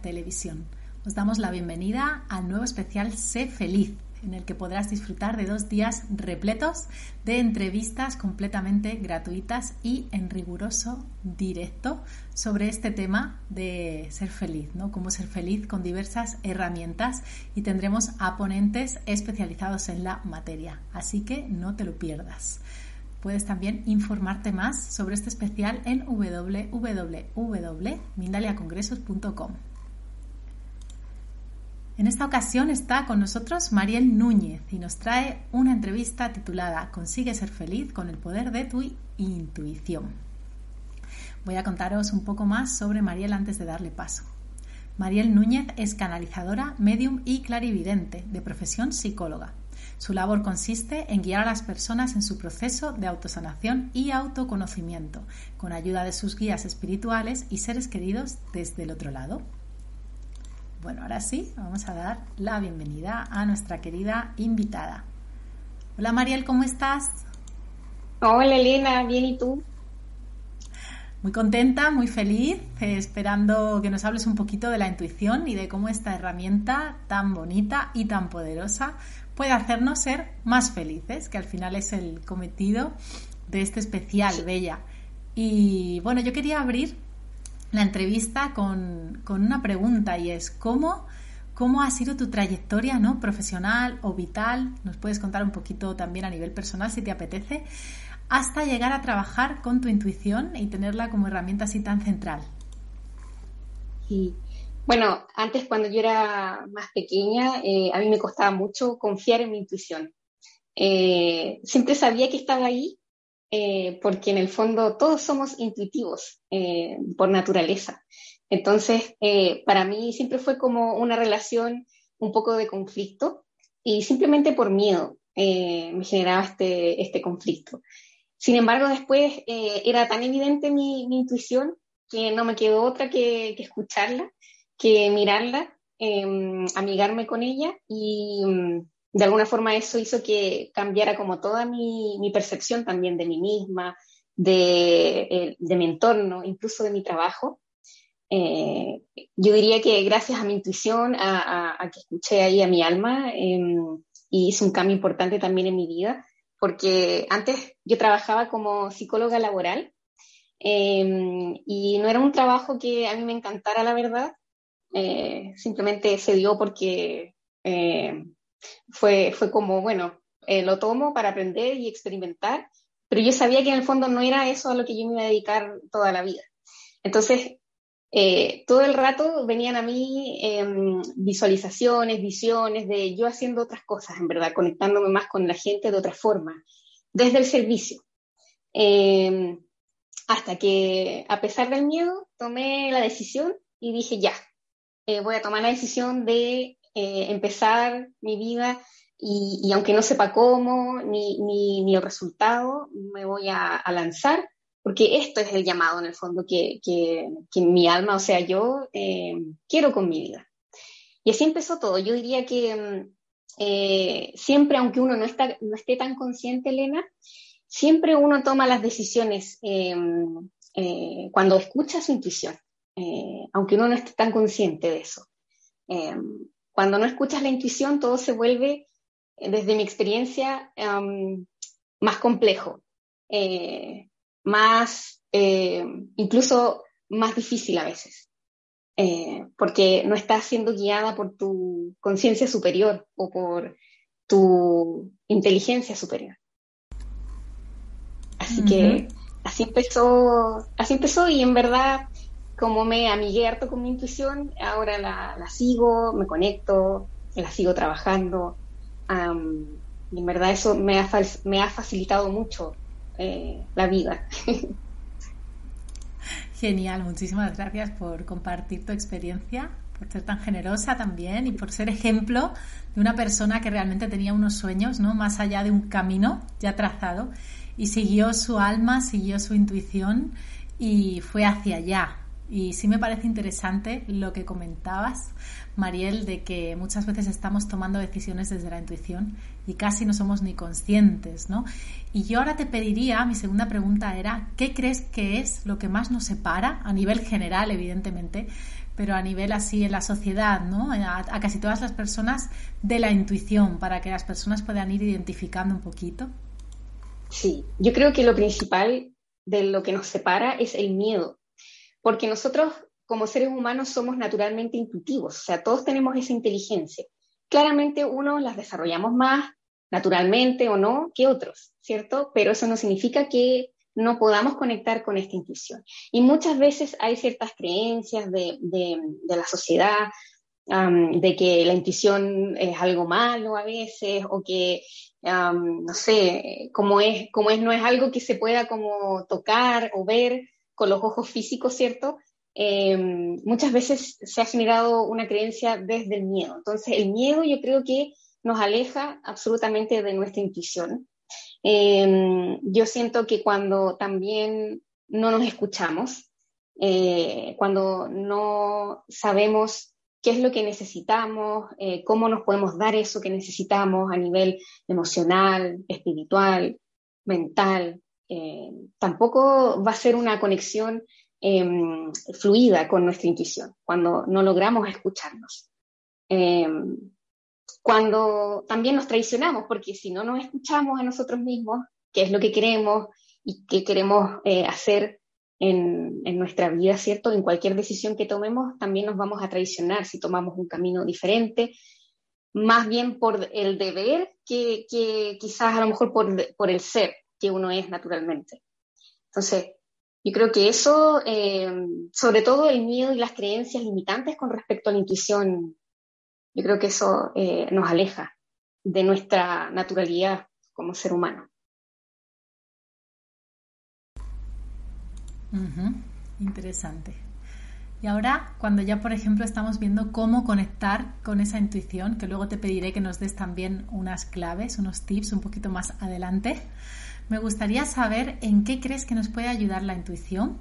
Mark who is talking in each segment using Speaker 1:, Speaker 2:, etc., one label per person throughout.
Speaker 1: Televisión. Os damos la bienvenida al nuevo especial Sé Feliz, en el que podrás disfrutar de dos días repletos de entrevistas completamente gratuitas y en riguroso directo sobre este tema de ser feliz, ¿no? Cómo ser feliz con diversas herramientas y tendremos a ponentes especializados en la materia. Así que no te lo pierdas. Puedes también informarte más sobre este especial en www.mindaliacongresos.com. En esta ocasión está con nosotros Mariel Núñez y nos trae una entrevista titulada Consigue ser feliz con el poder de tu intuición. Voy a contaros un poco más sobre Mariel antes de darle paso. Mariel Núñez es canalizadora, medium y clarividente, de profesión psicóloga. Su labor consiste en guiar a las personas en su proceso de autosanación y autoconocimiento, con ayuda de sus guías espirituales y seres queridos desde el otro lado. Bueno, ahora sí, vamos a dar la bienvenida a nuestra querida invitada. Hola Mariel, ¿cómo estás?
Speaker 2: Hola Elena, bien y tú.
Speaker 1: Muy contenta, muy feliz, eh, esperando que nos hables un poquito de la intuición y de cómo esta herramienta tan bonita y tan poderosa puede hacernos ser más felices, que al final es el cometido de este especial, Bella. Y bueno, yo quería abrir la entrevista con, una pregunta y es ¿cómo, cómo ha sido tu trayectoria ¿no? profesional o vital? Nos puedes contar un poquito también a nivel personal si te apetece, hasta llegar a trabajar con tu intuición y tenerla como herramienta así tan central.
Speaker 2: Bueno, antes cuando yo era más pequeña, eh, a mí me costaba mucho confiar en mi intuición. Eh, siempre sabía que estaba ahí, eh, porque en el fondo todos somos intuitivos por naturaleza. Entonces, para mí siempre fue como una relación un poco de conflicto y simplemente por miedo me generaba este, este conflicto. Sin embargo, después era tan evidente mi, intuición que no me quedó otra que, escucharla que mirarla, em, amigarme con ella y de alguna forma eso hizo que cambiara como toda mi, percepción también de mí misma, de, mi entorno, incluso de mi trabajo. Eh, yo diría que gracias a mi intuición, a, que escuché ahí a mi alma, y hice un cambio importante también en mi vida, porque antes yo trabajaba como psicóloga laboral em, y no era un trabajo que a mí me encantara, la verdad, eh, simplemente se dio porque eh, fue, fue como, bueno, eh, lo tomo para aprender y experimentar, pero yo sabía que en el fondo no era eso a lo que yo me iba a dedicar toda la vida. Entonces, todo el rato venían a mí em, visualizaciones, visiones de yo haciendo otras cosas, en verdad, conectándome más con la gente de otra forma, desde el servicio. Em, hasta que, a pesar del miedo, tomé la decisión y dije, ya, eh, voy a tomar la decisión de eh, empezar mi vida y, aunque no sepa cómo ni, ni, el resultado, me voy a, lanzar, porque esto es el llamado en el fondo que, que, mi alma, o sea, yo eh, quiero con mi vida. Y así empezó todo. Yo diría que siempre, aunque uno no, está, no esté tan consciente, Elena, siempre uno toma las decisiones cuando escucha su intuición. Eh, aunque uno no esté tan consciente de eso. Eh, cuando no escuchas la intuición, todo se vuelve, eh, desde mi experiencia, más complejo. más, eh, incluso más difícil a veces, eh, porque no estás siendo guiada por tu conciencia superior o por tu inteligencia superior. Así que así empezó, así empezó y en verdad como me amigué harto con mi intuición, ahora la, sigo, me conecto, la sigo trabajando. y en verdad eso me ha, me ha facilitado mucho eh, la vida.
Speaker 1: Genial, muchísimas gracias por compartir tu experiencia, por ser tan generosa también y por ser ejemplo de una persona que realmente tenía unos sueños, ¿no? Más allá de un camino ya trazado y siguió su alma, siguió su intuición y fue hacia allá, y sí me parece interesante lo que comentabas, Mariel, de que muchas veces estamos tomando decisiones desde la intuición y casi no somos ni conscientes, ¿no? Y yo ahora te pediría, mi segunda pregunta era, ¿qué crees que es lo que más nos separa, a nivel general, evidentemente, pero a nivel así en la sociedad, ¿no? A, a casi todas las personas de la intuición, para que las personas puedan ir identificando un poquito.
Speaker 2: Sí, yo creo que lo principal de lo que nos separa es el miedo porque nosotros como seres humanos somos naturalmente intuitivos, o sea, todos tenemos esa inteligencia. Claramente unos las desarrollamos más naturalmente o no que otros, ¿cierto? Pero eso no significa que no podamos conectar con esta intuición. Y muchas veces hay ciertas creencias de, la sociedad, de que la intuición es algo malo a veces, o que, no sé, como es, como es, no es algo que se pueda como tocar o ver, con los ojos físicos, ¿cierto? Eh, muchas veces se ha generado una creencia desde el miedo. Entonces, el miedo yo creo que nos aleja absolutamente de nuestra intuición. Eh, yo siento que cuando también no nos escuchamos, eh, cuando no sabemos qué es lo que necesitamos, cómo nos podemos dar eso que necesitamos a nivel emocional, espiritual, mental, eh, tampoco va a ser una conexión em, fluida con nuestra intuición cuando no logramos escucharnos. Em, cuando también nos traicionamos, porque si no nos escuchamos a nosotros mismos, qué es lo que queremos y qué queremos eh, hacer en, nuestra vida, ¿cierto? En cualquier decisión que tomemos, también nos vamos a traicionar si tomamos un camino diferente, más bien por el deber que, que quizás a lo mejor por el ser que uno es naturalmente. Entonces, yo creo que eso, eh, sobre todo el miedo y las creencias limitantes con respecto a la intuición, yo creo que eso eh, nos aleja de nuestra naturalidad como ser humano.
Speaker 1: Interesante. Y ahora, cuando ya, por ejemplo, estamos viendo cómo conectar con esa intuición, que luego te pediré que nos des también unas claves, unos tips un poquito más adelante, me gustaría saber en qué crees que nos puede ayudar la intuición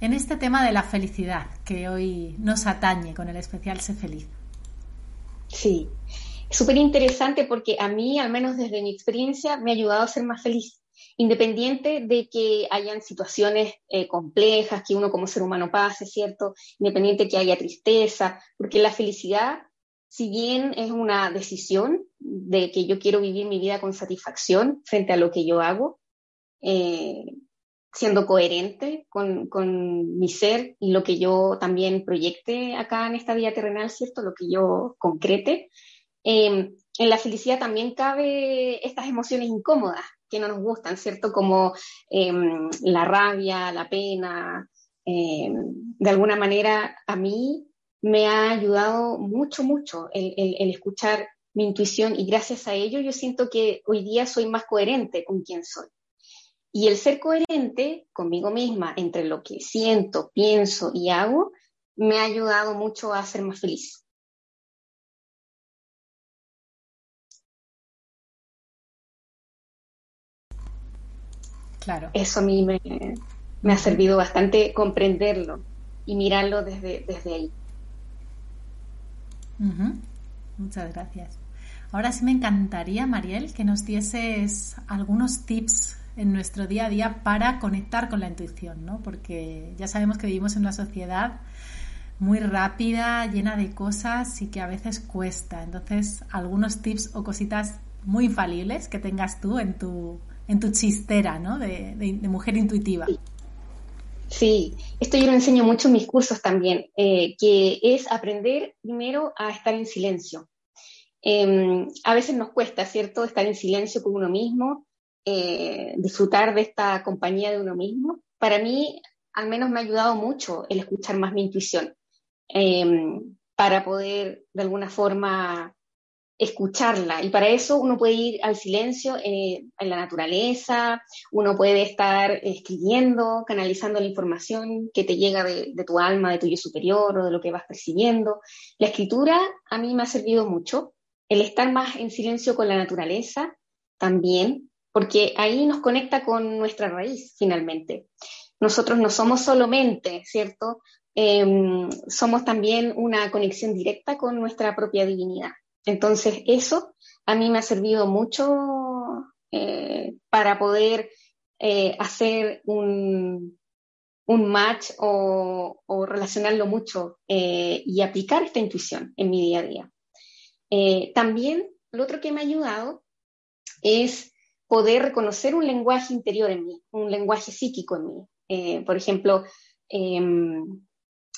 Speaker 1: en este tema de la felicidad que hoy nos atañe con el especial Sé Feliz.
Speaker 2: Sí, súper interesante porque a mí, al menos desde mi experiencia, me ha ayudado a ser más feliz, independiente de que hayan situaciones eh, complejas que uno como ser humano pase, ¿cierto? Independiente que haya tristeza, porque la felicidad si bien es una decisión de que yo quiero vivir mi vida con satisfacción frente a lo que yo hago, eh, siendo coherente con, mi ser y lo que yo también proyecte acá en esta vida terrenal, ¿cierto? Lo que yo concrete. Em, en la felicidad también cabe estas emociones incómodas que no nos gustan, ¿cierto? Como em, la rabia, la pena. Em, de alguna manera, a mí me ha ayudado mucho, mucho el, escuchar mi intuición y gracias a ello yo siento que hoy día soy más coherente con quien soy. Y el ser coherente conmigo misma entre lo que siento, pienso y hago me ha ayudado mucho a ser más feliz.
Speaker 1: Claro.
Speaker 2: Eso a mí me, me ha servido bastante comprenderlo y mirarlo desde, desde ahí.
Speaker 1: Muchas gracias. Ahora sí me encantaría, Mariel, que nos dieses algunos tips en nuestro día a día para conectar con la intuición, ¿no? Porque ya sabemos que vivimos en una sociedad muy rápida, llena de cosas y que a veces cuesta. Entonces, algunos tips o cositas muy infalibles que tengas tú en tu, en tu chistera, ¿no? De, mujer intuitiva.
Speaker 2: Esto yo lo enseño mucho en mis cursos también, eh, que es aprender primero a estar en silencio. Em, a veces nos cuesta, ¿cierto?, estar en silencio con uno mismo, eh, disfrutar de esta compañía de uno mismo. Para mí, al menos me ha ayudado mucho el escuchar más mi intuición, em, para poder de alguna forma escucharla. Y para eso uno puede ir al silencio eh, en la naturaleza, uno puede estar escribiendo, canalizando la información que te llega de, tu alma, de tu yo superior o de lo que vas percibiendo. La escritura a mí me ha servido mucho. El estar más en silencio con la naturaleza también, porque ahí nos conecta con nuestra raíz finalmente. Nosotros no somos solo mente, ¿cierto? Em, somos también una conexión directa con nuestra propia divinidad. Entonces, eso a mí me ha servido mucho eh, para poder eh, hacer un, match o, relacionarlo mucho eh, y aplicar esta intuición en mi día a día. también, lo otro que me ha ayudado es poder reconocer un lenguaje interior en mí, un lenguaje psíquico en mí. por ejemplo, em,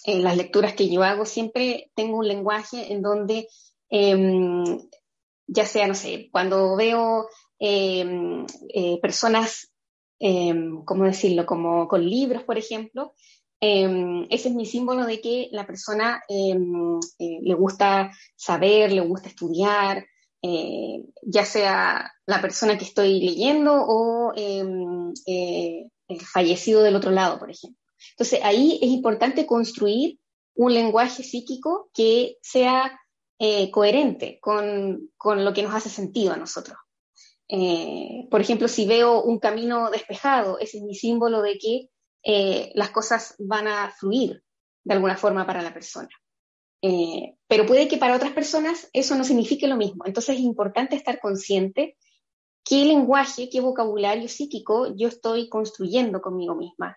Speaker 2: en las lecturas que yo hago siempre tengo un lenguaje en donde Em, ya sea, no sé, cuando veo em, eh, personas, em, ¿cómo decirlo?, como con libros, por ejemplo, ese es mi símbolo de que la persona eh, le gusta saber, le gusta estudiar, eh, ya sea la persona que estoy leyendo o el fallecido del otro lado, por ejemplo. Entonces, ahí es importante construir un lenguaje psíquico que sea eh, coherente con, lo que nos hace sentido a nosotros. Eh, por ejemplo, si veo un camino despejado, ese es mi símbolo de que eh, las cosas van a fluir de alguna forma para la persona. pero puede que para otras personas eso no signifique lo mismo. Entonces es importante estar consciente qué lenguaje, qué vocabulario psíquico yo estoy construyendo conmigo misma.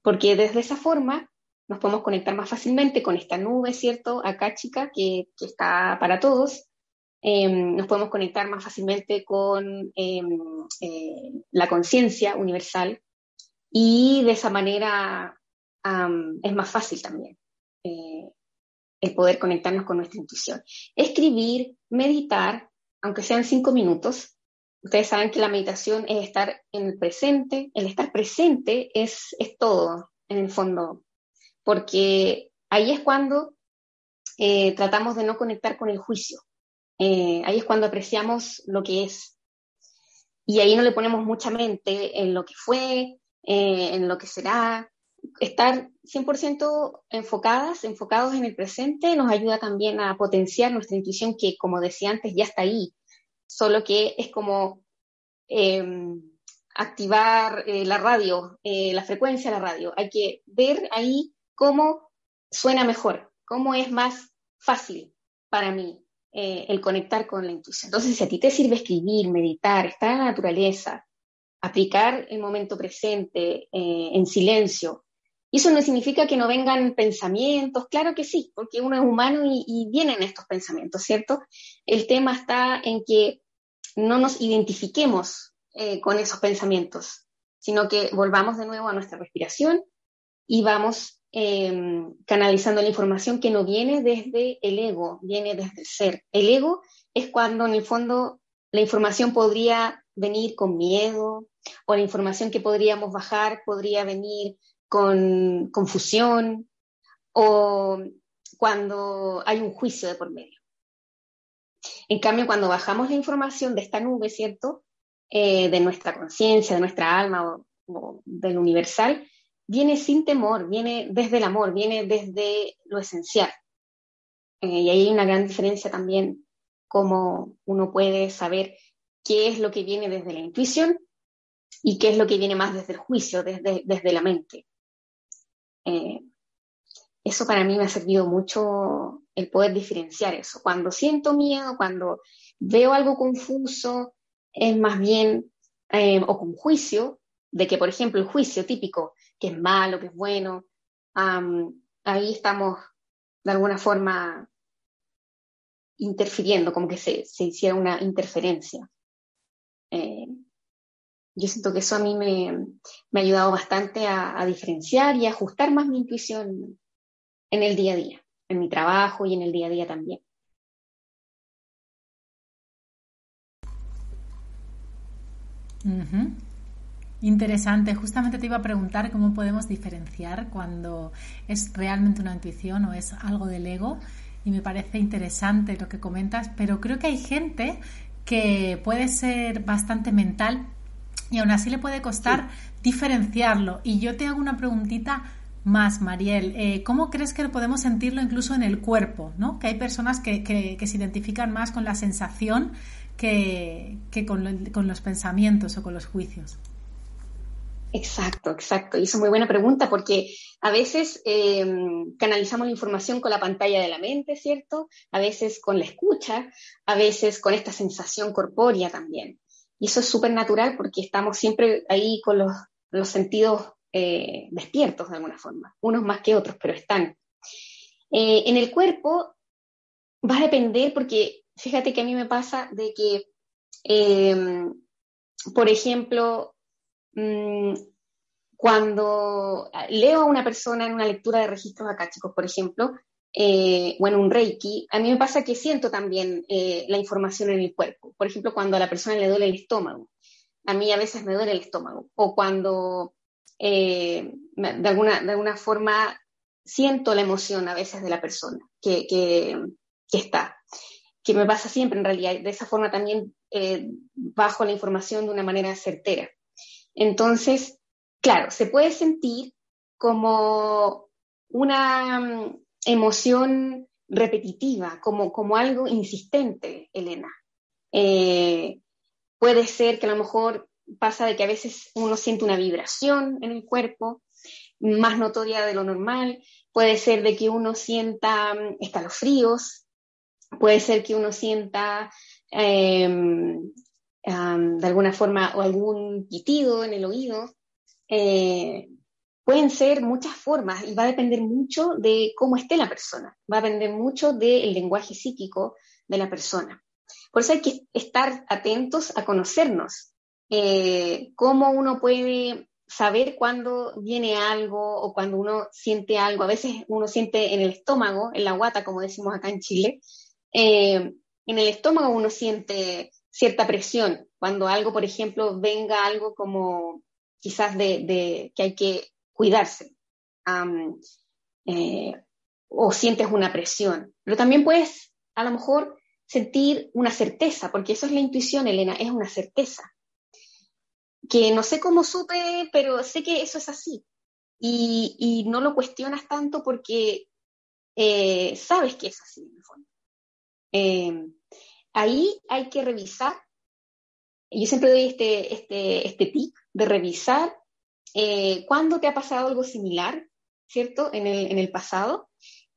Speaker 2: porque desde esa forma nos podemos conectar más fácilmente con esta nube, ¿cierto? Acá, chica, que, está para todos. Em, nos podemos conectar más fácilmente con em, eh, la conciencia universal y de esa manera es más fácil también eh, el poder conectarnos con nuestra intuición. Escribir, meditar, aunque sean cinco minutos. Ustedes saben que la meditación es estar en el presente. El estar presente es, es todo, en el fondo, porque ahí es cuando eh, tratamos de no conectar con el juicio. Eh, ahí es cuando apreciamos lo que es. Y ahí no le ponemos mucha mente en lo que fue, eh, en lo que será. Estar 100% enfocadas, enfocados en el presente, nos ayuda también a potenciar nuestra intuición que, como decía antes, ya está ahí. Solo que es como em, activar la radio, la frecuencia de la radio. Hay que ver ahí cómo suena mejor, cómo es más fácil para mí eh, el conectar con la intuición. Entonces, si a ti te sirve escribir, meditar, estar en la naturaleza, aplicar el momento presente eh, en silencio, eso no significa que no vengan pensamientos, claro que sí, porque uno es humano y, vienen estos pensamientos, ¿cierto? El tema está en que no nos identifiquemos eh, con esos pensamientos, sino que volvamos de nuevo a nuestra respiración y vamos Em, canalizando la información que no viene desde el ego, viene desde el ser. El ego es cuando en el fondo la información podría venir con miedo o la información que podríamos bajar podría venir con confusión o cuando hay un juicio de por medio. En cambio, cuando bajamos la información de esta nube, ¿cierto? Eh, de nuestra conciencia, de nuestra alma o del universal, viene sin temor, viene desde el amor, viene desde lo esencial. Eh, y hay una gran diferencia también, cómo uno puede saber qué es lo que viene desde la intuición y qué es lo que viene más desde el juicio, desde, desde la mente. Eh, eso para mí me ha servido mucho el poder diferenciar eso. Cuando siento miedo, cuando veo algo confuso, es más bien, eh, o con juicio, de que, por ejemplo, el juicio típico, que es malo, que es bueno, ahí estamos de alguna forma interfiriendo, como que se, hiciera una interferencia. Eh, Yo siento que eso a mí me, ha ayudado bastante a, diferenciar y a ajustar más mi intuición en el día a día, en mi trabajo y en el día a día también.
Speaker 1: Interesante. Justamente te iba a preguntar cómo podemos diferenciar cuando es realmente una intuición o es algo del ego. Y me parece interesante lo que comentas, pero creo que hay gente que puede ser bastante mental y aún así le puede costar diferenciarlo. Y yo te hago una preguntita más, Mariel. Eh, ¿Cómo crees que podemos sentirlo incluso en el cuerpo? ¿no? Que hay personas que, que, se identifican más con la sensación que, que con, con, los pensamientos o con los juicios.
Speaker 2: Exacto, exacto. Y es muy buena pregunta porque a veces em, canalizamos la información con la pantalla de la mente, ¿cierto? A veces con la escucha, a veces con esta sensación corpórea también. Y eso es súper natural porque estamos siempre ahí con los, sentidos eh, despiertos de alguna forma, unos más que otros, pero están. Eh, en el cuerpo va a depender porque fíjate que a mí me pasa de que, por ejemplo, mm, cuando leo a una persona en una lectura de registros chicos, por ejemplo, eh, o en un reiki, a mí me pasa que siento también la información en el cuerpo. Por ejemplo, cuando a la persona le duele el estómago. A mí a veces me duele el estómago. O cuando eh, de, alguna, de alguna forma siento la emoción a veces de la persona que, que, está, que me pasa siempre en realidad. De esa forma también eh, bajo la información de una manera certera. Entonces, claro, se puede sentir como una mm, emoción repetitiva, como, como algo insistente, Elena. Eh, puede ser que a lo mejor pasa de que a veces uno siente una vibración en el cuerpo, más notoria de lo normal, puede ser de que uno sienta mm, escalofríos, puede ser que uno sienta de alguna forma o algún pitido en el oído. Eh, pueden ser muchas formas y va a depender mucho de cómo esté la persona, va a depender mucho del lenguaje psíquico de la persona. Por eso hay que estar atentos a conocernos, eh, cómo uno puede saber cuándo viene algo o cuando uno siente algo. A veces uno siente en el estómago, en la guata, como decimos acá en Chile, eh, en el estómago uno siente cierta presión. Cuando algo, por ejemplo, venga algo como quizás de, que hay que cuidarse. Eh, o sientes una presión. Pero también puedes, a lo mejor, sentir una certeza, porque eso es la intuición, Elena, es una certeza que no sé cómo supe, pero sé que eso es así. Y, no lo cuestionas tanto porque eh, sabes que es así en el fondo. Eh, ahí hay que revisar, yo siempre doy este, este, este tip de revisar eh, cuándo te ha pasado algo similar, ¿cierto? En el, en el pasado,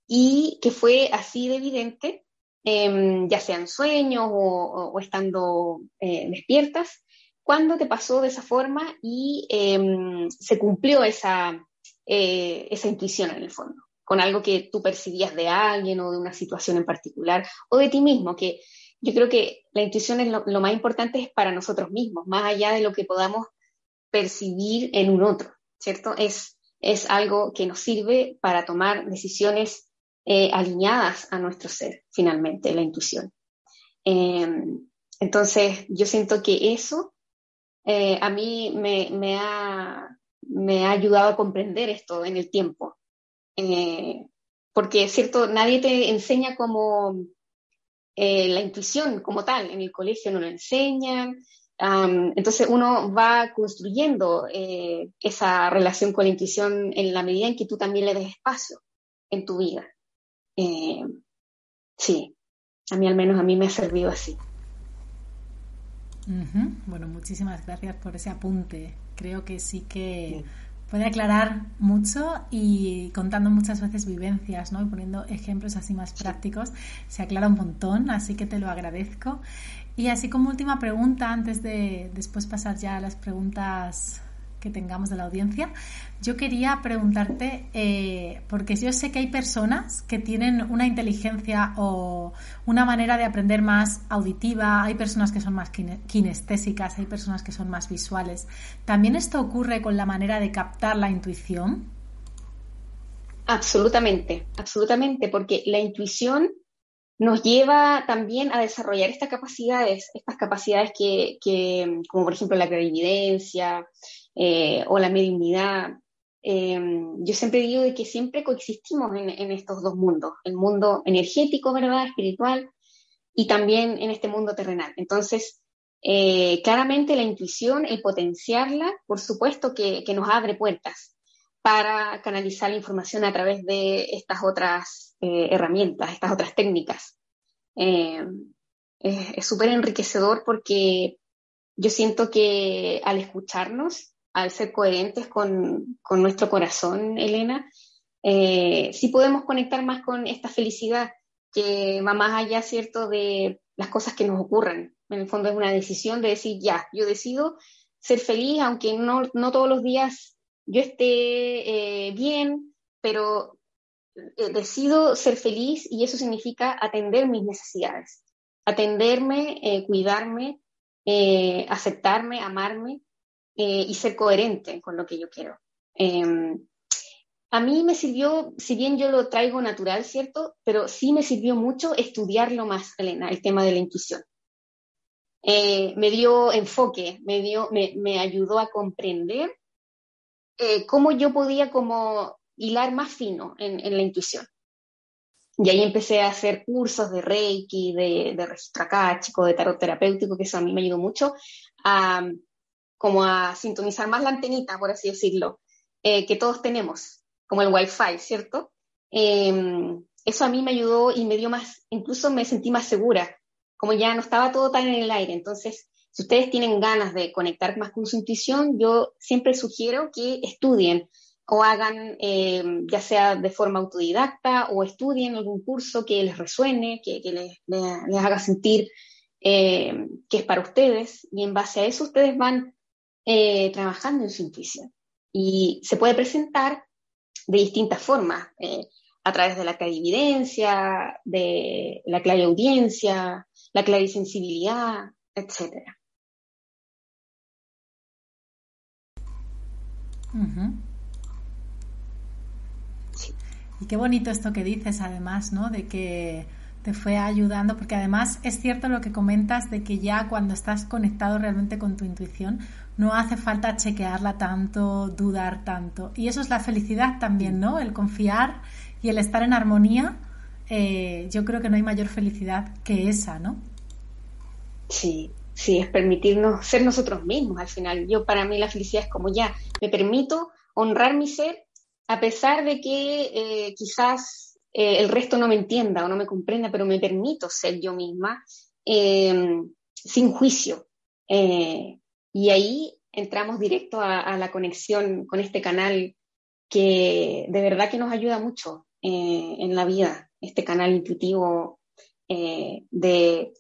Speaker 2: y que fue así de evidente, em, ya sean sueños o, estando despiertas, cuándo te pasó de esa forma y em, se cumplió esa, eh, esa intuición en el fondo, con algo que tú percibías de alguien o de una situación en particular o de ti mismo, que yo creo que la intuición es lo, más importante es para nosotros mismos, más allá de lo que podamos percibir en un otro, ¿cierto? Es, es algo que nos sirve para tomar decisiones eh, alineadas a nuestro ser, finalmente, la intuición. Em, entonces, yo siento que eso eh, a mí me, ha, ayudado a comprender esto en el tiempo. Eh, porque cierto, nadie te enseña como eh, la intuición como tal, en el colegio no lo enseñan, entonces uno va construyendo esa relación con la intuición en la medida en que tú también le des espacio en tu vida. sí, a mí al menos a mí me ha servido así.
Speaker 1: Bueno, muchísimas gracias por ese apunte. Creo que sí que puede aclarar mucho y contando muchas veces vivencias, ¿no? Y poniendo ejemplos así más prácticos, se aclara un montón, así que te lo agradezco. Y así como última pregunta, antes de después pasar ya a las preguntas que tengamos de la audiencia, yo quería preguntarte, eh, porque yo sé que hay personas que tienen una inteligencia o una manera de aprender más auditiva, hay personas que son más kinestésicas, hay personas que son más visuales. ¿También esto ocurre con la manera de captar la intuición?
Speaker 2: Absolutamente, absolutamente, porque la intuición nos lleva también a desarrollar estas capacidades, estas capacidades que, como por ejemplo la clarividencia eh, o la mediunidad. Em, yo siempre digo de que siempre coexistimos en, estos dos mundos, el mundo energético, ¿verdad?, espiritual, y también en este mundo terrenal. Entonces, eh, claramente la intuición, el potenciarla, por supuesto que, nos abre puertas para canalizar la información a través de estas otras eh, herramientas, estas otras técnicas. Em, es súper enriquecedor porque yo siento que al escucharnos al ser coherentes con, nuestro corazón, Elena, eh, sí podemos conectar más con esta felicidad que va más allá, ¿cierto?, de las cosas que nos ocurren. En el fondo es una decisión de decir, ya, yo decido ser feliz, aunque no, todos los días yo esté eh, bien, pero eh, decido ser feliz y eso significa atender mis necesidades, atenderme, cuidarme, aceptarme, amarme eh, y ser coherente con lo que yo quiero. Em, a mí me sirvió, si bien yo lo traigo natural, ¿cierto? Pero sí me sirvió mucho estudiarlo más, Elena, el tema de la intuición. Eh, me dio enfoque, me, dio, me, ayudó a comprender eh, cómo yo podía como hilar más fino en, la intuición. Y ahí empecé a hacer cursos de Reiki, de, de registro chico, de tarot terapéutico, que eso a mí me ayudó mucho a, como a sintonizar más la antenita, por así decirlo, eh, que todos tenemos, como el Wi-Fi, ¿cierto? Em, eso a mí me ayudó y me dio más, incluso me sentí más segura, como ya no estaba todo tan en el aire. Entonces, si ustedes tienen ganas de conectar más con su intuición, yo siempre sugiero que estudien o hagan, em, ya sea de forma autodidacta o estudien algún curso que les resuene, que, les, haga sentir em, que es para ustedes y en base a eso ustedes van eh, trabajando en su intuición. Y se puede presentar de distintas formas, eh, a través de la clarividencia, de la clariaudiencia, la clarisensibilidad, etc.
Speaker 1: Y qué bonito esto que dices, además, ¿no? De que te fue ayudando, porque además es cierto lo que comentas de que ya cuando estás conectado realmente con tu intuición, no hace falta chequearla tanto, dudar tanto. Y eso es la felicidad también, ¿no? El confiar y el estar en armonía. Eh, yo creo que no hay mayor felicidad que esa, ¿no?
Speaker 2: Sí, sí, es permitirnos ser nosotros mismos al final. Yo para mí la felicidad es como ya, me permito honrar mi ser a pesar de que eh, quizás eh, el resto no me entienda o no me comprenda, pero me permito ser yo misma sin juicio. Y ahí entramos directo a, la conexión con este canal que de verdad que nos ayuda mucho eh, en la vida, este canal intuitivo eh, de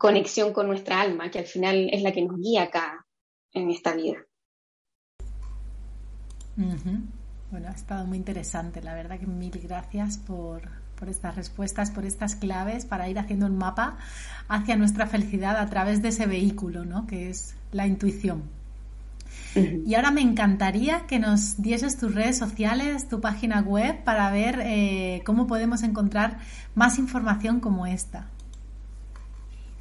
Speaker 2: conexión con nuestra alma, que al final es la que nos guía acá en esta vida.
Speaker 1: Bueno, ha estado muy interesante, la verdad que mil gracias por, por estas respuestas, por estas claves para ir haciendo un mapa hacia nuestra felicidad a través de ese vehículo, ¿no? Que es la intuición. Y ahora me encantaría que nos dieses tus redes sociales, tu página web, para ver eh, cómo podemos encontrar más información como esta.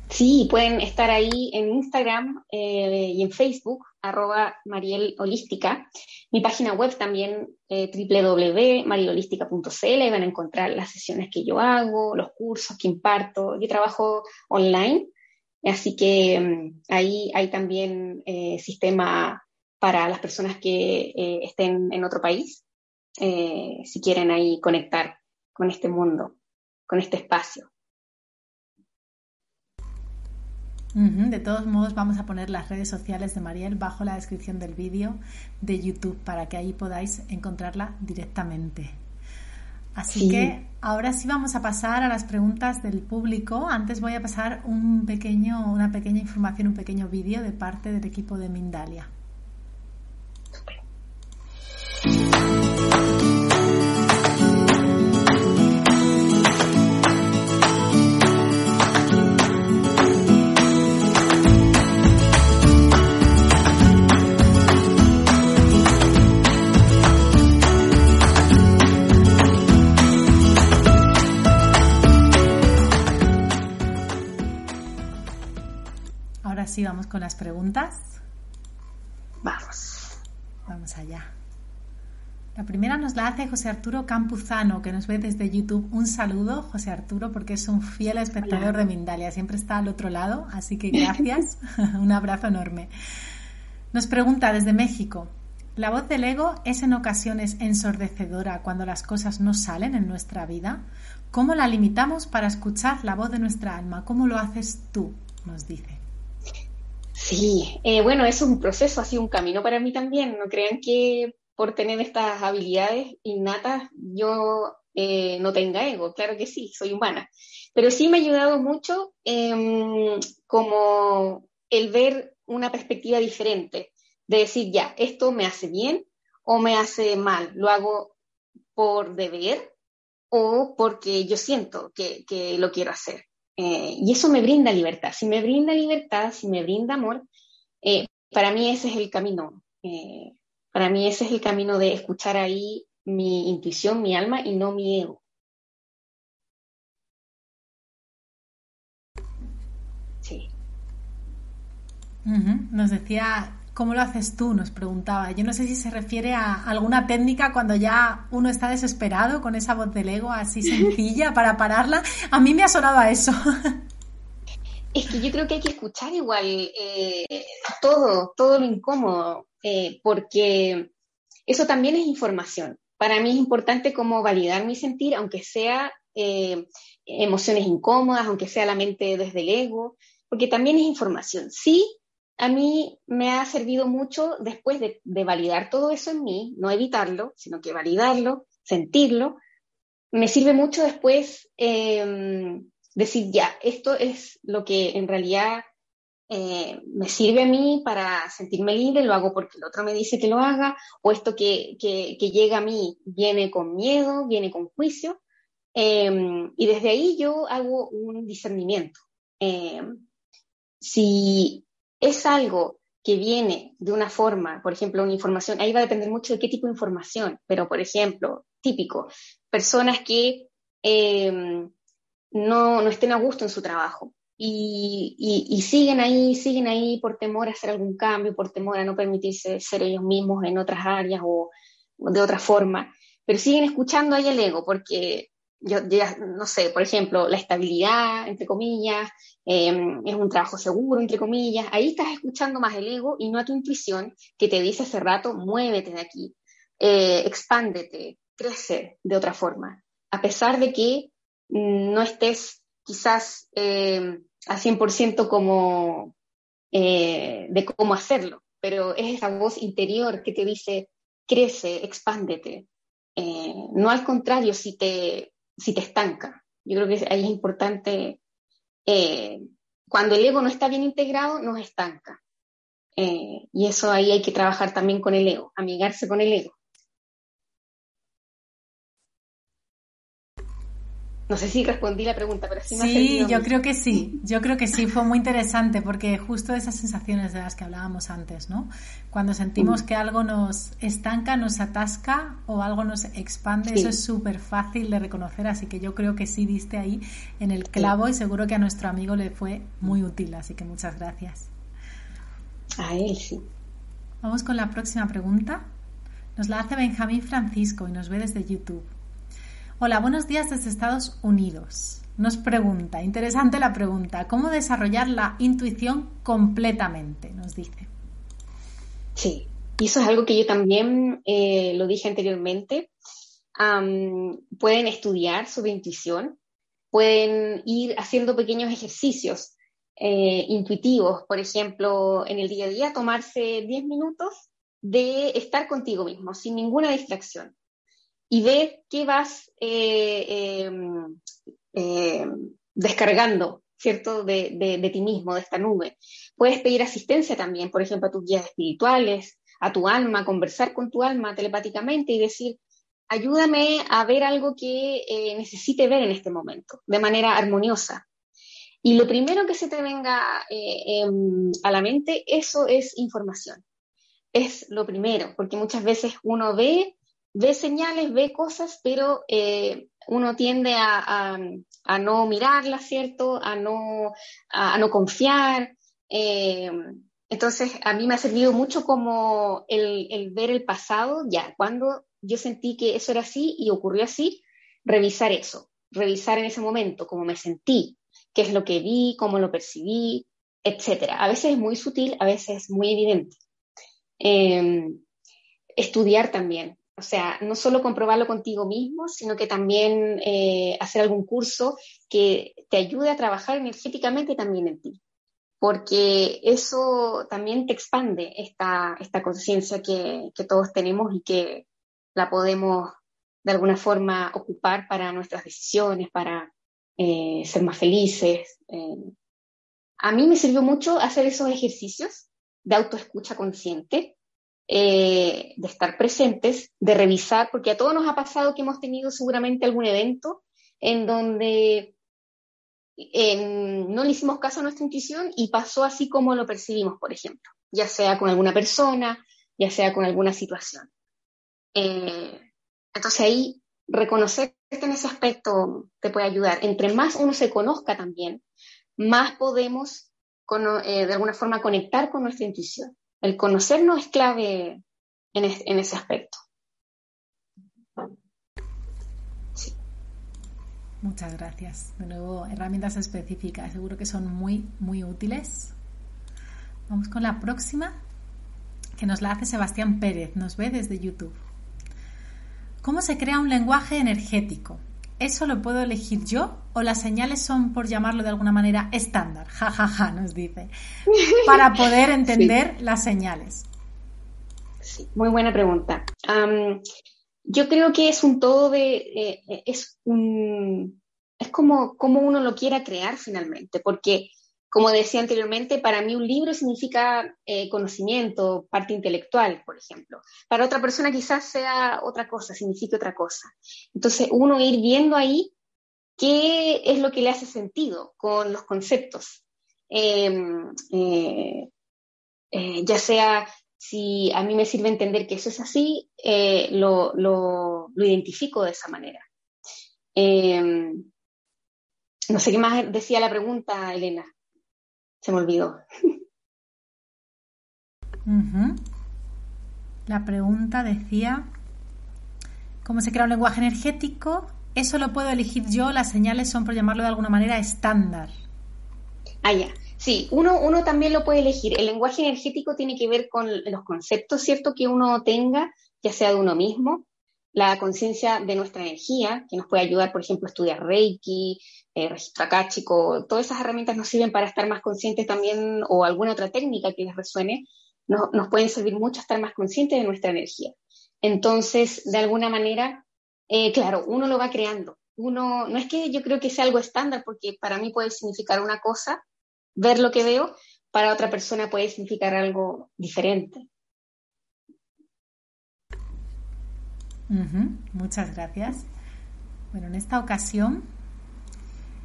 Speaker 2: Sí, pueden estar ahí en Instagram eh, y en Facebook, arroba Mariel Holística. Mi página web también, eh, www.marielholística.cl, van a encontrar las sesiones que yo hago, los cursos que imparto. Yo trabajo online, así que mm, ahí hay también eh, sistema para las personas que eh, estén en otro país, si quieren ahí conectar con este mundo, con este espacio.
Speaker 1: De todos modos, vamos a poner las redes sociales de Mariel bajo la descripción del vídeo de YouTube para que ahí podáis encontrarla directamente. Así que ahora sí vamos a pasar a las preguntas del público. Antes voy a pasar un pequeño, una pequeña información, un pequeño vídeo de parte del equipo de Mindalia. Sí, vamos con las preguntas.
Speaker 2: Vamos.
Speaker 1: Vamos allá. La primera nos la hace José Arturo Campuzano, que nos ve desde YouTube. Un saludo, José Arturo, porque es un fiel espectador de Mindalia. Siempre está al otro lado, así que gracias. un abrazo enorme. Nos pregunta desde México. ¿La voz del ego es en ocasiones ensordecedora cuando las cosas no salen en nuestra vida? ¿Cómo la limitamos para escuchar la voz de nuestra alma? ¿Cómo lo haces tú? Nos dice.
Speaker 2: Sí, eh, bueno, es un proceso, ha sido un camino para mí también. No crean que por tener estas habilidades innatas yo eh, no tenga ego. Claro que sí, soy humana. Pero sí me ha ayudado mucho em, como el ver una perspectiva diferente de decir, ya, esto me hace bien o me hace mal, lo hago por deber o porque yo siento que, lo quiero hacer. Eh, y eso me brinda libertad. Si me brinda libertad, si me brinda amor, eh, para mí ese es el camino. Eh, para mí ese es el camino de escuchar ahí mi intuición, mi alma y no mi ego.
Speaker 1: Sí. Nos decía ¿Cómo lo haces tú? Nos preguntaba. Yo no sé si se refiere a alguna técnica cuando ya uno está desesperado con esa voz del ego así sencilla para pararla. A mí me ha sonado a eso.
Speaker 2: Es que yo creo que hay que escuchar igual eh, todo, todo lo incómodo, eh, porque eso también es información. Para mí es importante como validar mi sentir, aunque sea eh, emociones incómodas, aunque sea la mente desde el ego, porque también es información. Sí, a mí me ha servido mucho después de, validar todo eso en mí, no evitarlo, sino que validarlo, sentirlo. Me sirve mucho después em, decir, ya, esto es lo que en realidad eh, me sirve a mí para sentirme libre, lo hago porque el otro me dice que lo haga, o esto que, llega a mí viene con miedo, viene con juicio, em, y desde ahí yo hago un discernimiento. Em, si es algo que viene de una forma, por ejemplo, una información, ahí va a depender mucho de qué tipo de información, pero por ejemplo, típico, personas que em, no, estén a gusto en su trabajo y, siguen ahí, siguen ahí por temor a hacer algún cambio, por temor a no permitirse ser ellos mismos en otras áreas o, de otra forma, pero siguen escuchando ahí el ego porque yo ya, no sé, por ejemplo, la estabilidad, entre comillas, em, es un trabajo seguro, entre comillas, ahí estás escuchando más el ego y no a tu intuición que te dice hace rato, muévete de aquí, eh, expándete, crece de otra forma, a pesar de que no estés quizás eh, a 100% como de cómo hacerlo, pero es esa voz interior que te dice, crece, expándete. Eh, no al contrario, si te si te estanca. Yo creo que ahí es importante, eh, cuando el ego no está bien integrado, nos estanca. Eh, y eso ahí hay que trabajar también con el ego, amigarse con el ego. No sé si respondí la pregunta, pero sí me
Speaker 1: Sí, yo creo que sí, yo creo que sí, fue muy interesante porque justo esas sensaciones de las que hablábamos antes, ¿no? Cuando sentimos mm. que algo nos estanca, nos atasca o algo nos expande, eso es súper fácil de reconocer, así que yo creo que sí diste ahí en el clavo y seguro que a nuestro amigo le fue muy útil, así que muchas gracias.
Speaker 2: A él sí.
Speaker 1: Vamos con la próxima pregunta. Nos la hace Benjamín Francisco y nos ve desde YouTube. Hola, buenos días desde Estados Unidos. Nos pregunta, interesante la pregunta, ¿cómo desarrollar la intuición completamente? Nos dice.
Speaker 2: Sí, y eso es algo que yo también eh, lo dije anteriormente. pueden estudiar sobre intuición, pueden ir haciendo pequeños ejercicios eh, intuitivos, por ejemplo, en el día a día, tomarse 10 minutos de estar contigo mismo, sin ninguna distracción y ve qué vas eh, em, em, descargando, ¿cierto? De, ti mismo, de esta nube. Puedes pedir asistencia también, por ejemplo, a tus guías espirituales, a tu alma, conversar con tu alma telepáticamente y decir, ayúdame a ver algo que eh, necesite ver en este momento, de manera armoniosa. Y lo primero que se te venga eh, em, a la mente, eso es información. Es lo primero, porque muchas veces uno ve ve señales, ve cosas, pero eh, uno tiende a, no mirarlas, ¿cierto? A no, a, no confiar. Eh, entonces, a mí me ha servido mucho como el, ver el pasado, ya, cuando yo sentí que eso era así y ocurrió así, revisar eso, revisar en ese momento cómo me sentí, qué es lo que vi, cómo lo percibí, etcétera. A veces es muy sutil, a veces es muy evidente. Em, estudiar también, o sea, no solo comprobarlo contigo mismo, sino que también eh, hacer algún curso que te ayude a trabajar energéticamente también en ti, porque eso también te expande esta, esta conciencia que, todos tenemos y que la podemos de alguna forma ocupar para nuestras decisiones, para eh, ser más felices. Eh. A mí me sirvió mucho hacer esos ejercicios de autoescucha consciente, eh, de estar presentes, de revisar, porque a todos nos ha pasado que hemos tenido seguramente algún evento en donde no le hicimos caso a nuestra intuición y pasó así como lo percibimos, por ejemplo, ya sea con alguna persona, ya sea con alguna situación. Eh, entonces ahí reconocer que en ese aspecto te puede ayudar. Entre más uno se conozca también, más podemos eh, de alguna forma conectar con nuestra intuición. El conocernos es clave en, ese aspecto.
Speaker 1: Muchas gracias. De nuevo, herramientas específicas. Seguro que son muy, muy útiles. Vamos con la próxima, que nos la hace Sebastián Pérez. Nos ve desde YouTube. ¿Cómo se crea un lenguaje energético? ¿Eso lo puedo elegir yo o las señales son, por llamarlo de alguna manera, estándar? Ja, ja, ja, nos dice. Para poder entender las señales.
Speaker 2: Sí, muy buena pregunta. yo creo que es un todo de. Eh, es un. Es como, como uno lo quiera crear finalmente, porque como decía anteriormente, para mí un libro significa eh, conocimiento, parte intelectual, por ejemplo. Para otra persona quizás sea otra cosa, signifique otra cosa. Entonces, uno ir viendo ahí qué es lo que le hace sentido con los conceptos. Em, eh, eh, ya sea si a mí me sirve entender que eso es así, lo, lo, lo, identifico de esa manera. Em, no sé qué más decía la pregunta, Elena. Se me olvidó.
Speaker 1: La pregunta decía, ¿cómo se crea un lenguaje energético? Eso lo puedo elegir yo, las señales son, por llamarlo de alguna manera, estándar.
Speaker 2: Ah, ya. Sí, uno, uno también lo puede elegir. El lenguaje energético tiene que ver con los conceptos, ¿cierto?, que uno tenga, ya sea de uno mismo, la conciencia de nuestra energía, que nos puede ayudar, por ejemplo, a estudiar Reiki, eh, registro acáchico, todas esas herramientas nos sirven para estar más conscientes también, o alguna otra técnica que les resuene, nos pueden servir mucho a estar más conscientes de nuestra energía. Entonces, de alguna manera, eh, claro, uno lo va creando. Uno, no es que yo creo que sea algo estándar, porque para mí puede significar una cosa, ver lo que veo, para otra persona puede significar algo diferente.
Speaker 1: Muchas gracias. Bueno, en esta ocasión,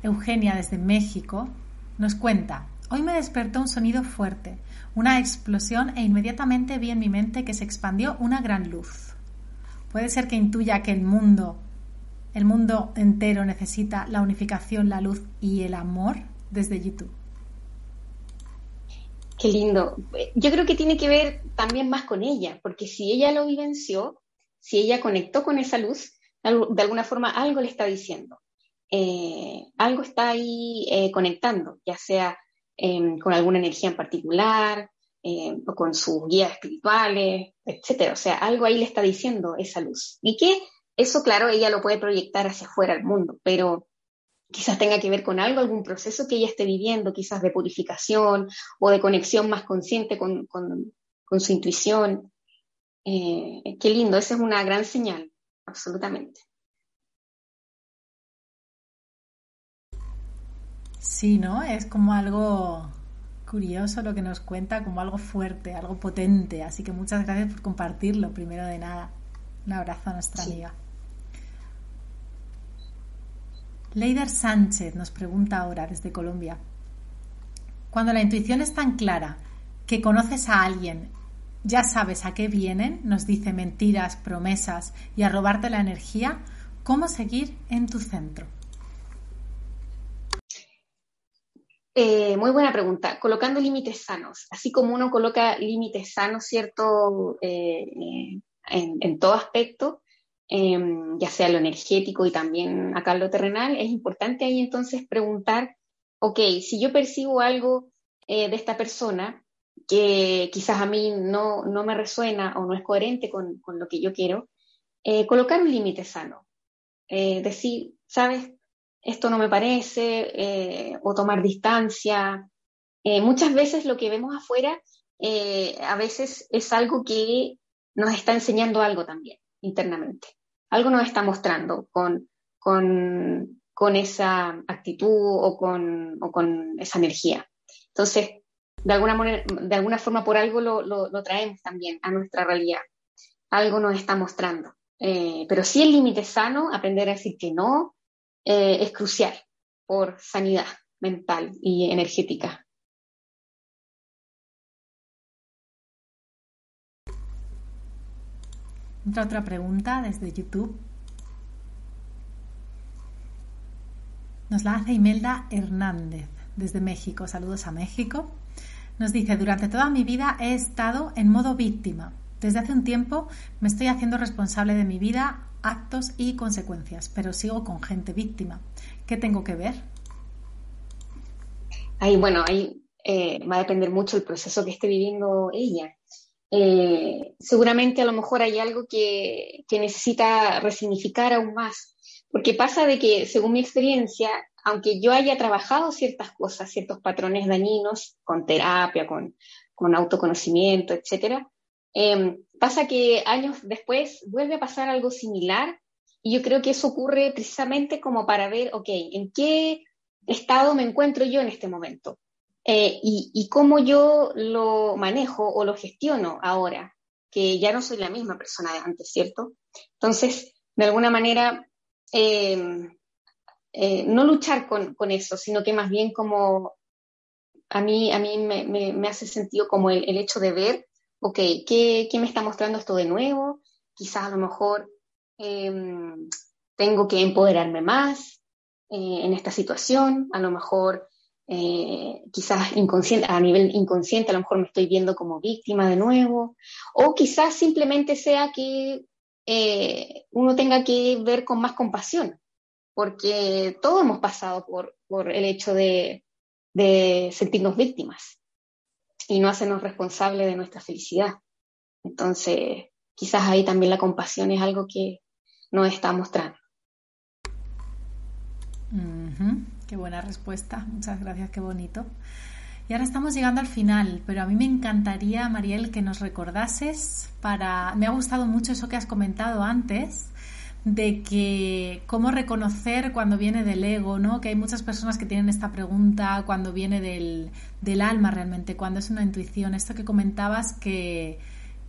Speaker 1: Eugenia desde México nos cuenta, hoy me despertó un sonido fuerte, una explosión e inmediatamente vi en mi mente que se expandió una gran luz. Puede ser que intuya que el mundo, el mundo entero necesita la unificación, la luz y el amor desde YouTube.
Speaker 2: Qué lindo. Yo creo que tiene que ver también más con ella, porque si ella lo vivenció, si ella conectó con esa luz, de alguna forma algo le está diciendo. Eh, algo está ahí eh, conectando, ya sea em, con alguna energía en particular, em, o con sus guías espirituales, etcétera. O sea, algo ahí le está diciendo esa luz. Y que eso, claro, ella lo puede proyectar hacia afuera al mundo, pero quizás tenga que ver con algo, algún proceso que ella esté viviendo, quizás de purificación o de conexión más consciente con su intuición. Eh, qué lindo, esa es una gran señal, absolutamente.
Speaker 1: Sí, ¿no? Es como algo curioso lo que nos cuenta, como algo fuerte, algo potente. Así que muchas gracias por compartirlo, primero de nada. Un abrazo a nuestra amiga. Leider Sánchez nos pregunta ahora desde Colombia. Cuando la intuición es tan clara que conoces a alguien ya sabes a qué vienen, nos dice mentiras, promesas y a robarte la energía, ¿cómo seguir en tu centro?
Speaker 2: Eh, muy buena pregunta. Colocando límites sanos, así como uno coloca límites sanos, ¿cierto? Eh, en, todo aspecto, em, ya sea lo energético y también acá lo terrenal, es importante ahí entonces preguntar, ok, si yo percibo algo de esta persona que quizás a mí no, me resuena o no es coherente con, con lo que yo quiero, colocar un límite sano. decir, ¿sabes? esto no me parece, eh, o tomar distancia. Eh, muchas veces lo que vemos afuera eh, a veces es algo que nos está enseñando algo también internamente. Algo nos está mostrando con, con, con esa actitud o con, o con, esa energía. Entonces, de alguna, de alguna forma, por algo lo, lo, traemos también a nuestra realidad. Algo nos está mostrando. pero sí el límite sano, aprender a decir que no, eh, es crucial por sanidad mental y energética.
Speaker 1: Otra, otra pregunta desde YouTube. Nos la hace Imelda Hernández desde México. Saludos a México. Nos dice, durante toda mi vida he estado en modo víctima. Desde hace un tiempo me estoy haciendo responsable de mi vida actos y consecuencias, pero sigo con gente víctima. ¿Qué tengo que ver?
Speaker 2: Ahí, bueno, ahí eh, va a depender mucho el proceso que esté viviendo ella. Eh, seguramente a lo mejor hay algo que, que necesita resignificar aún más, porque pasa de que, según mi experiencia, aunque yo haya trabajado ciertas cosas, ciertos patrones dañinos, con terapia, con, con autoconocimiento, etcétera, Em, pasa que años después vuelve a pasar algo similar y yo creo que eso ocurre precisamente como para ver, ok, ¿en qué estado me encuentro yo en este momento? Eh, y, cómo yo lo manejo o lo gestiono ahora, que ya no soy la misma persona de antes, ¿cierto? Entonces, de alguna manera, em, eh, no luchar con, eso, sino que más bien como a mí, a mí me, hace sentido como el, el hecho de ver ok, ¿qué, me está mostrando esto de nuevo? Quizás a lo mejor em, tengo que empoderarme más eh, en esta situación, a lo mejor eh, quizás inconsciente, a nivel inconsciente, a lo mejor me estoy viendo como víctima de nuevo, o quizás simplemente sea que uno tenga que ver con más compasión, porque todos hemos pasado por, el hecho de sentirnos víctimas y no hacernos responsables de nuestra felicidad. Entonces, quizás ahí también la compasión es algo que nos está mostrando.
Speaker 1: Qué buena respuesta. Muchas gracias, qué bonito. Y ahora estamos llegando al final, pero a mí me encantaría, Mariel, que nos recordases para... Me ha gustado mucho eso que has comentado antes, de que cómo reconocer cuando viene del ego, ¿no? Que hay muchas personas que tienen esta pregunta cuando viene del, del alma realmente, cuando es una intuición. Esto que comentabas que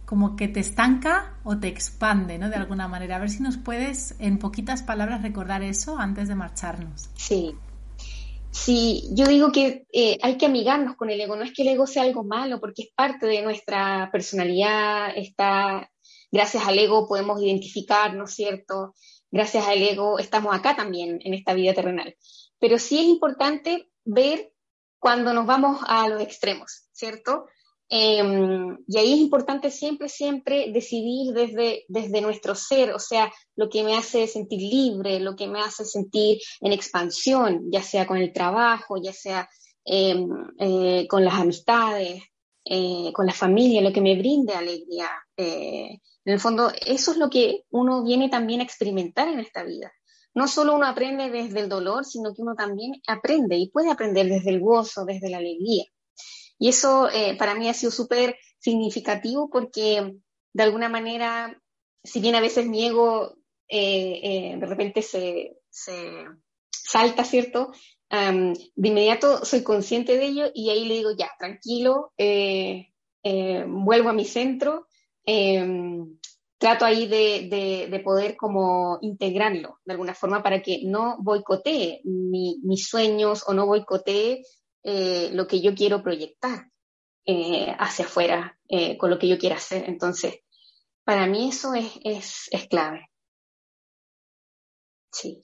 Speaker 1: como que te estanca o te expande, ¿no? De alguna manera. A ver si nos puedes, en poquitas palabras, recordar eso antes de marcharnos.
Speaker 2: Sí. Sí, yo digo que eh, hay que amigarnos con el ego. No es que el ego sea algo malo, porque es parte de nuestra personalidad, está gracias al ego podemos identificar, ¿no cierto? Gracias al ego estamos acá también en esta vida terrenal. Pero sí es importante ver cuando nos vamos a los extremos, ¿cierto? Em, y ahí es importante siempre, siempre decidir desde, desde nuestro ser, o sea, lo que me hace sentir libre, lo que me hace sentir en expansión, ya sea con el trabajo, ya sea em, eh, con las amistades, eh, con la familia, lo que me brinde alegría. En el fondo, eso es lo que uno viene también a experimentar en esta vida. No solo uno aprende desde el dolor, sino que uno también aprende y puede aprender desde el gozo, desde la alegría. Y eso eh, para mí ha sido súper significativo porque de alguna manera, si bien a veces mi ego eh, eh, de repente se, salta, ¿cierto? de inmediato soy consciente de ello y ahí le digo, ya, tranquilo, vuelvo a mi centro Em, trato ahí de, poder como integrarlo de alguna forma para que no boicotee mis sueños o no boicotee eh, lo que yo quiero proyectar eh, hacia afuera eh, con lo que yo quiera hacer. Entonces, para mí eso es, es, es clave. Sí.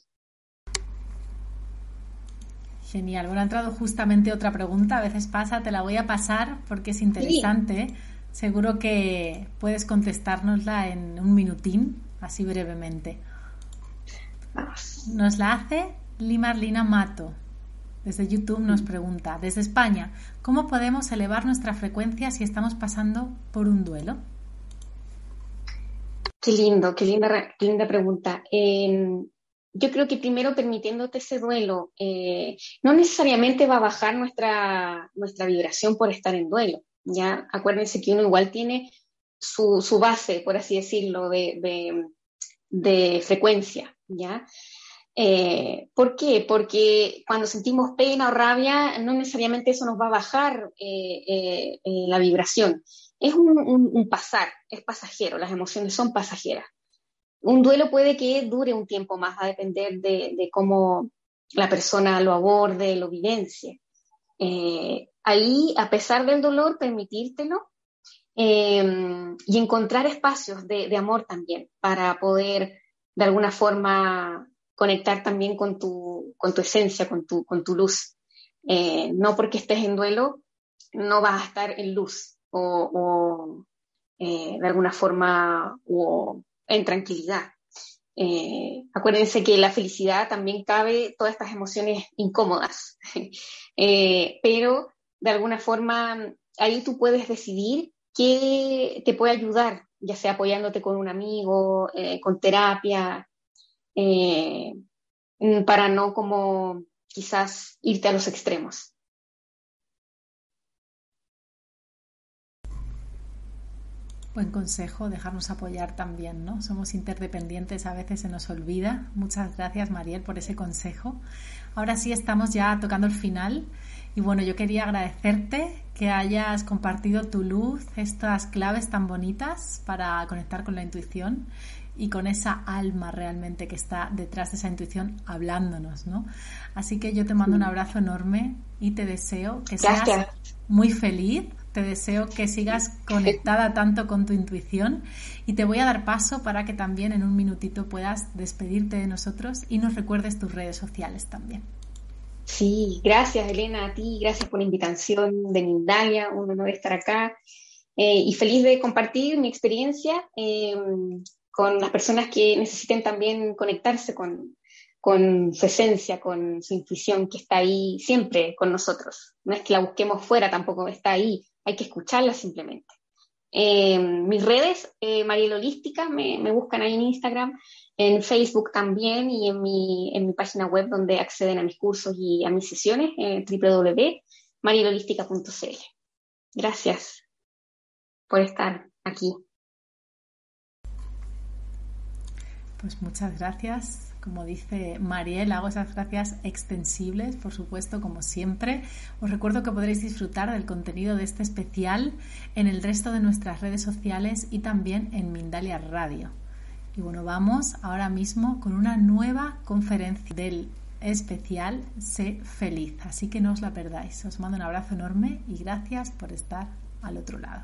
Speaker 1: Genial. Bueno, ha entrado justamente otra pregunta. A veces pasa, te la voy a pasar porque es interesante. Seguro que puedes contestárnosla en un minutín, así brevemente. Nos la hace Limarlina Mato. Desde YouTube nos pregunta, desde España, ¿cómo podemos elevar nuestra frecuencia si estamos pasando por un duelo?
Speaker 2: Qué lindo, qué linda, linda pregunta. Em, yo creo que primero permitiéndote ese duelo, eh, no necesariamente va a bajar nuestra, nuestra vibración por estar en duelo. Ya acuérdense que uno igual tiene su, su base, por así decirlo, de, de, de frecuencia. ¿ya? Eh, ¿Por qué? Porque cuando sentimos pena o rabia, no necesariamente eso nos va a bajar eh, la vibración. Es un, un pasar, es pasajero, las emociones son pasajeras. Un duelo puede que dure un tiempo más, va a depender de, cómo la persona lo aborde, lo vivencie. Eh, ahí, a pesar del dolor, permitírtelo eh, y encontrar espacios de, amor también para poder de alguna forma conectar también con tu, con tu esencia, con tu, con tu luz. Eh, no porque estés en duelo, no vas a estar en luz o, de alguna forma o en tranquilidad. Eh, acuérdense que la felicidad también cabe todas estas emociones incómodas, eh, pero de alguna forma ahí tú puedes decidir qué te puede ayudar, ya sea apoyándote con un amigo, eh, con terapia, para no como quizás irte a los extremos.
Speaker 1: Buen consejo, dejarnos apoyar también, ¿no? Somos interdependientes, a veces se nos olvida. Muchas gracias, Mariel, por ese consejo. Ahora sí estamos ya tocando el final y bueno, yo quería agradecerte que hayas compartido tu luz, estas claves tan bonitas para conectar con la intuición y con esa alma realmente que está detrás de esa intuición hablándonos, ¿no? Así que yo te mando un abrazo enorme y te deseo que seas muy feliz. Te deseo que sigas conectada tanto con tu intuición. Y te voy a dar paso para que también en un minutito puedas despedirte de nosotros y nos recuerdes tus redes sociales también.
Speaker 2: Sí, gracias Elena a ti, gracias por la invitación de Mindalia, un honor estar acá eh, y feliz de compartir mi experiencia eh, con las personas que necesiten también conectarse con, su esencia, con su intuición que está ahí siempre con nosotros. No es que la busquemos fuera, tampoco está ahí hay que escucharla simplemente. Eh, mis redes, eh, Mariel Holística, me, buscan ahí en Instagram, en Facebook también y en mi, en mi página web donde acceden a mis cursos y a mis sesiones, eh, www.marielholística.cl. Gracias por estar aquí.
Speaker 1: Pues muchas gracias como dice Mariel, hago esas gracias extensibles, por supuesto, como siempre. Os recuerdo que podréis disfrutar del contenido de este especial en el resto de nuestras redes sociales y también en Mindalia Radio. Y bueno, vamos ahora mismo con una nueva conferencia del especial Sé feliz. Así que no os la perdáis. Os mando un abrazo enorme y gracias por estar al otro lado.